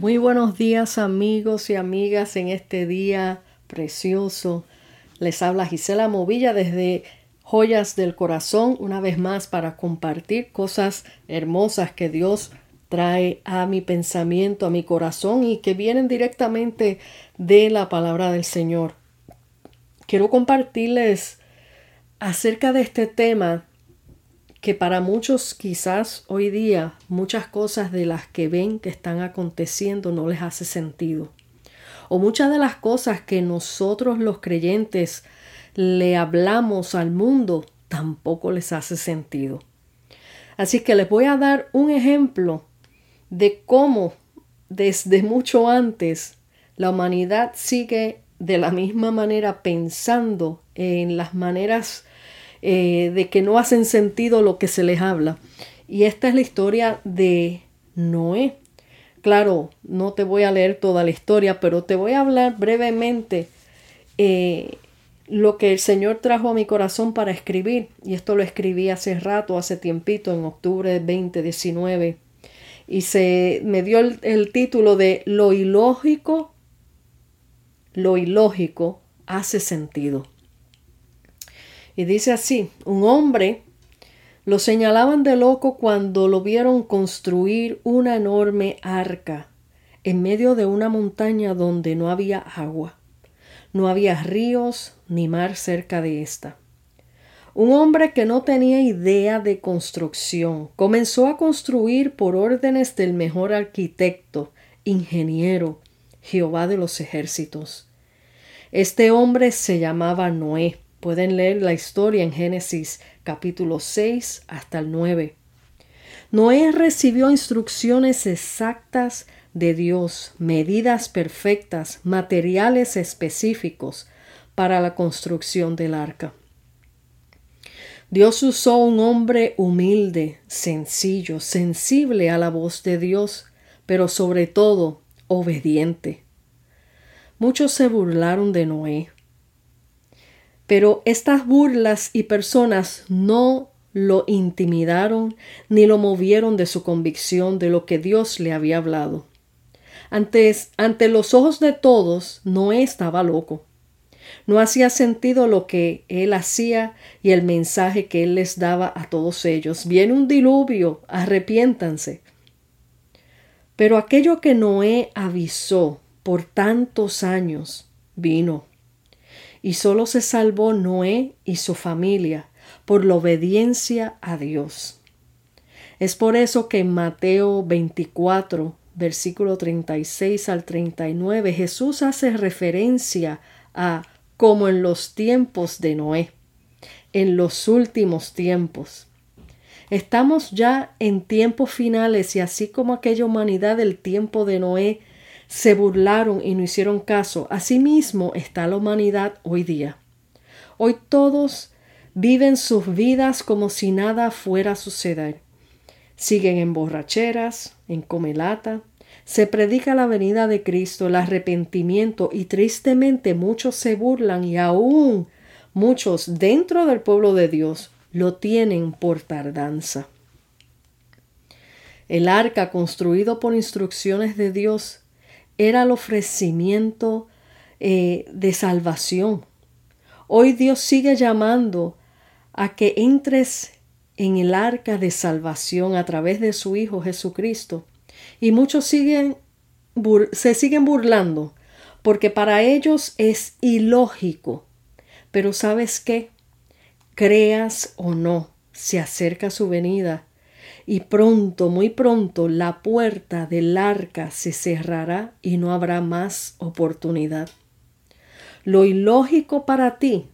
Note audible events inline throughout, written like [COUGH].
Muy buenos días amigos y amigas en este día precioso. Les habla Gisela Movilla desde Joyas del Corazón una vez más para compartir cosas hermosas que Dios trae a mi pensamiento, a mi corazón y que vienen directamente de la palabra del Señor. Quiero compartirles acerca de este tema que para muchos quizás hoy día muchas cosas de las que ven que están aconteciendo no les hace sentido. O muchas de las cosas que nosotros los creyentes le hablamos al mundo tampoco les hace sentido. Así que les voy a dar un ejemplo de cómo desde mucho antes la humanidad sigue de la misma manera pensando en las maneras eh, de que no hacen sentido lo que se les habla. Y esta es la historia de Noé. Claro, no te voy a leer toda la historia, pero te voy a hablar brevemente eh, lo que el Señor trajo a mi corazón para escribir. Y esto lo escribí hace rato, hace tiempito, en octubre de 2019. Y se me dio el título de Lo ilógico, lo ilógico hace sentido. Y dice así, un hombre lo señalaban de loco cuando lo vieron construir una enorme arca en medio de una montaña donde no había agua, no había ríos ni mar cerca de ésta. Un hombre que no tenía idea de construcción comenzó a construir por órdenes del mejor arquitecto, ingeniero, Jehová de los ejércitos. Este hombre se llamaba Noé Pueden leer la historia en Génesis capítulo 6 hasta el 9. Noé recibió instrucciones exactas de Dios, medidas perfectas, materiales específicos para la construcción del arca. Dios usó un hombre humilde, sencillo, sensible a la voz de Dios, pero sobre todo obediente. Muchos se burlaron de Noé, pero estas burlas y personas no lo intimidaron ni lo movieron de su convicción de lo que Dios le había hablado. Antes, ante los ojos de todos, Noé estaba loco. No hacía sentido lo que él hacía y el mensaje que él les daba a todos ellos. Viene un diluvio, arrepiéntanse. Pero aquello que Noé avisó por tantos años vino y solo se salvó Noé y su familia por la obediencia a Dios. Es por eso que en Mateo 24, versículo 36 al 39, Jesús hace referencia a como en los tiempos de Noé, en los últimos tiempos. Estamos ya en tiempos finales y así como aquella humanidad del tiempo de Noé se burlaron y no hicieron caso. Asimismo está la humanidad hoy día. Hoy todos viven sus vidas como si nada fuera a suceder. Siguen en borracheras, en comelata. Se predica la venida de Cristo, el arrepentimiento y tristemente muchos se burlan y aún muchos dentro del pueblo de Dios lo tienen por tardanza. El arca construido por instrucciones de Dios era el ofrecimiento eh, de salvación. Hoy Dios sigue llamando a que entres en el arca de salvación a través de su Hijo Jesucristo. Y muchos siguen, se siguen burlando porque para ellos es ilógico. Pero sabes qué? Creas o no, se acerca su venida y pronto, muy pronto, la puerta del arca se cerrará y no habrá más oportunidad. Lo ilógico para ti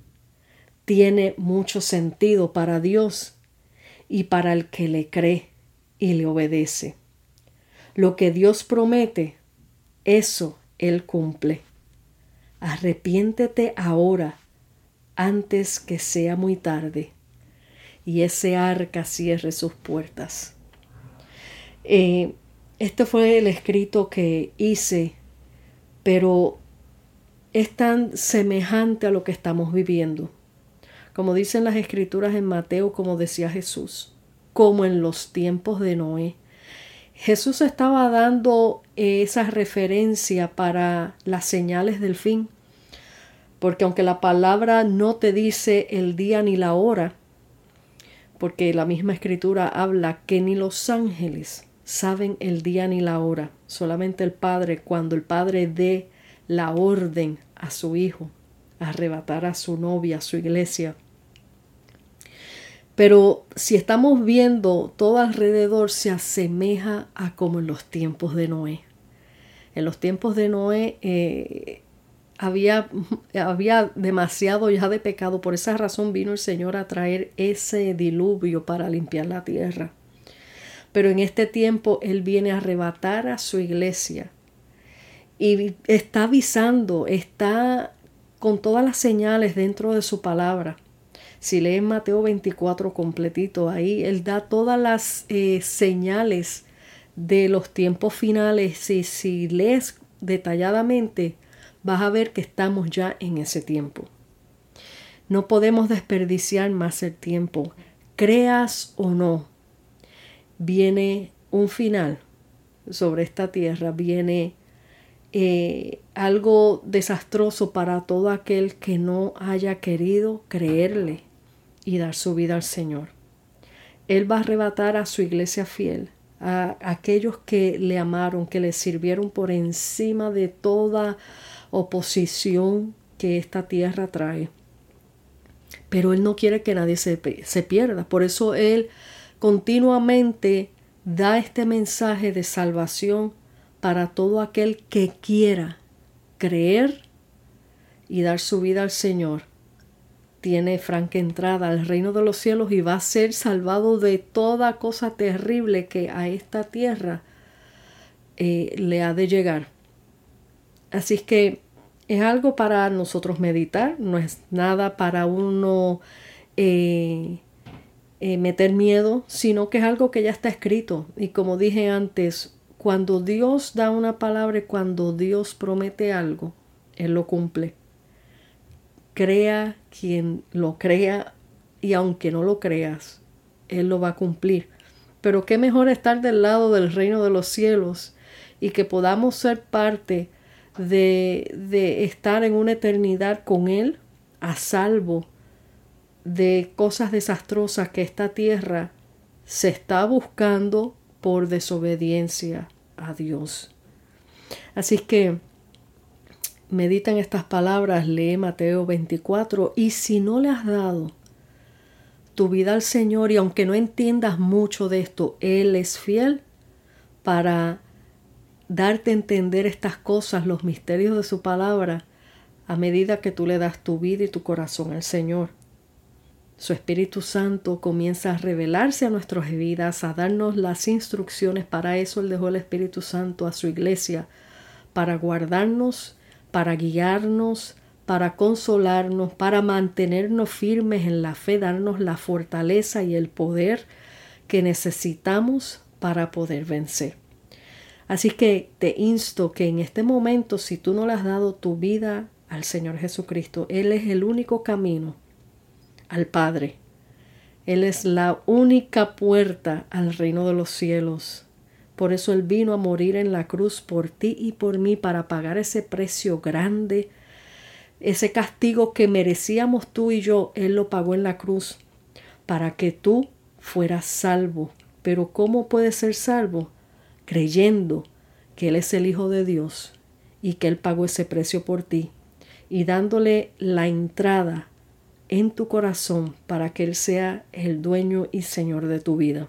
tiene mucho sentido para Dios y para el que le cree y le obedece. Lo que Dios promete, eso Él cumple. Arrepiéntete ahora, antes que sea muy tarde y ese arca cierre sus puertas. Eh, este fue el escrito que hice, pero es tan semejante a lo que estamos viviendo. Como dicen las escrituras en Mateo, como decía Jesús, como en los tiempos de Noé. Jesús estaba dando esa referencia para las señales del fin, porque aunque la palabra no te dice el día ni la hora, porque la misma escritura habla que ni los ángeles saben el día ni la hora, solamente el Padre, cuando el Padre dé la orden a su Hijo, arrebatar a su novia, a su iglesia. Pero si estamos viendo todo alrededor se asemeja a como en los tiempos de Noé. En los tiempos de Noé eh, había, [LAUGHS] había demasiado ya de pecado. Por esa razón vino el Señor a traer ese diluvio para limpiar la tierra. Pero en este tiempo Él viene a arrebatar a su iglesia y está avisando, está con todas las señales dentro de su palabra. Si leen Mateo 24 completito, ahí Él da todas las eh, señales de los tiempos finales y si lees detalladamente, vas a ver que estamos ya en ese tiempo. No podemos desperdiciar más el tiempo. Creas o no, viene un final sobre esta tierra, viene eh, algo desastroso para todo aquel que no haya querido creerle y dar su vida al Señor. Él va a arrebatar a su iglesia fiel, a aquellos que le amaron, que le sirvieron por encima de toda oposición que esta tierra trae. Pero Él no quiere que nadie se, se pierda. Por eso Él continuamente da este mensaje de salvación para todo aquel que quiera creer y dar su vida al Señor. Tiene franca entrada al reino de los cielos y va a ser salvado de toda cosa terrible que a esta tierra eh, le ha de llegar. Así que es algo para nosotros meditar, no es nada para uno eh, eh, meter miedo, sino que es algo que ya está escrito. Y como dije antes, cuando Dios da una palabra cuando Dios promete algo, Él lo cumple. Crea quien lo crea y aunque no lo creas, Él lo va a cumplir. Pero qué mejor estar del lado del reino de los cielos y que podamos ser parte de, de estar en una eternidad con Él a salvo de cosas desastrosas que esta tierra se está buscando por desobediencia a Dios. Así que medita en estas palabras, lee Mateo 24 y si no le has dado tu vida al Señor y aunque no entiendas mucho de esto, Él es fiel para darte a entender estas cosas, los misterios de su palabra, a medida que tú le das tu vida y tu corazón al Señor. Su Espíritu Santo comienza a revelarse a nuestras vidas, a darnos las instrucciones. Para eso Él dejó el Espíritu Santo a su iglesia, para guardarnos, para guiarnos, para consolarnos, para mantenernos firmes en la fe, darnos la fortaleza y el poder que necesitamos para poder vencer. Así que te insto que en este momento, si tú no le has dado tu vida al Señor Jesucristo, Él es el único camino al Padre. Él es la única puerta al reino de los cielos. Por eso Él vino a morir en la cruz por ti y por mí para pagar ese precio grande, ese castigo que merecíamos tú y yo. Él lo pagó en la cruz para que tú fueras salvo. Pero ¿cómo puedes ser salvo? Creyendo que Él es el Hijo de Dios y que Él pagó ese precio por ti y dándole la entrada en tu corazón para que Él sea el dueño y Señor de tu vida.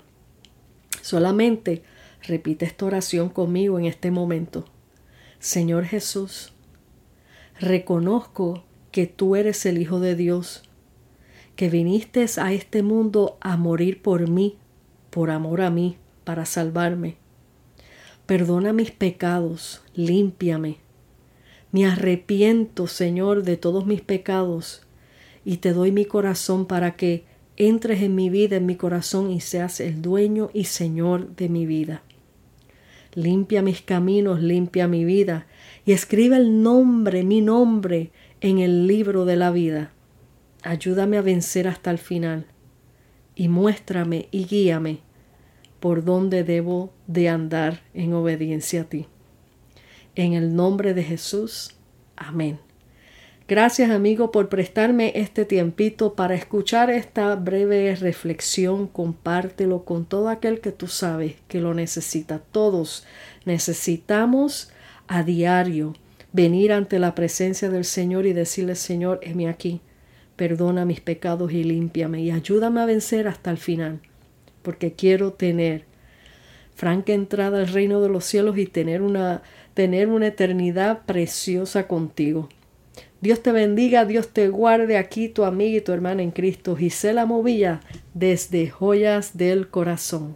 Solamente repite esta oración conmigo en este momento. Señor Jesús, reconozco que tú eres el Hijo de Dios, que viniste a este mundo a morir por mí, por amor a mí, para salvarme. Perdona mis pecados, límpiame. Me arrepiento, Señor, de todos mis pecados y te doy mi corazón para que entres en mi vida, en mi corazón y seas el dueño y señor de mi vida. Limpia mis caminos, limpia mi vida y escribe el nombre, mi nombre, en el libro de la vida. Ayúdame a vencer hasta el final y muéstrame y guíame por dónde debo de andar en obediencia a ti. En el nombre de Jesús. Amén. Gracias amigo por prestarme este tiempito para escuchar esta breve reflexión. Compártelo con todo aquel que tú sabes que lo necesita. Todos necesitamos a diario venir ante la presencia del Señor y decirle Señor, heme aquí, perdona mis pecados y límpiame y ayúdame a vencer hasta el final, porque quiero tener franca entrada al reino de los cielos y tener una, tener una eternidad preciosa contigo. Dios te bendiga, Dios te guarde aquí tu amiga y tu hermana en Cristo, Gisela Movilla, desde Joyas del Corazón.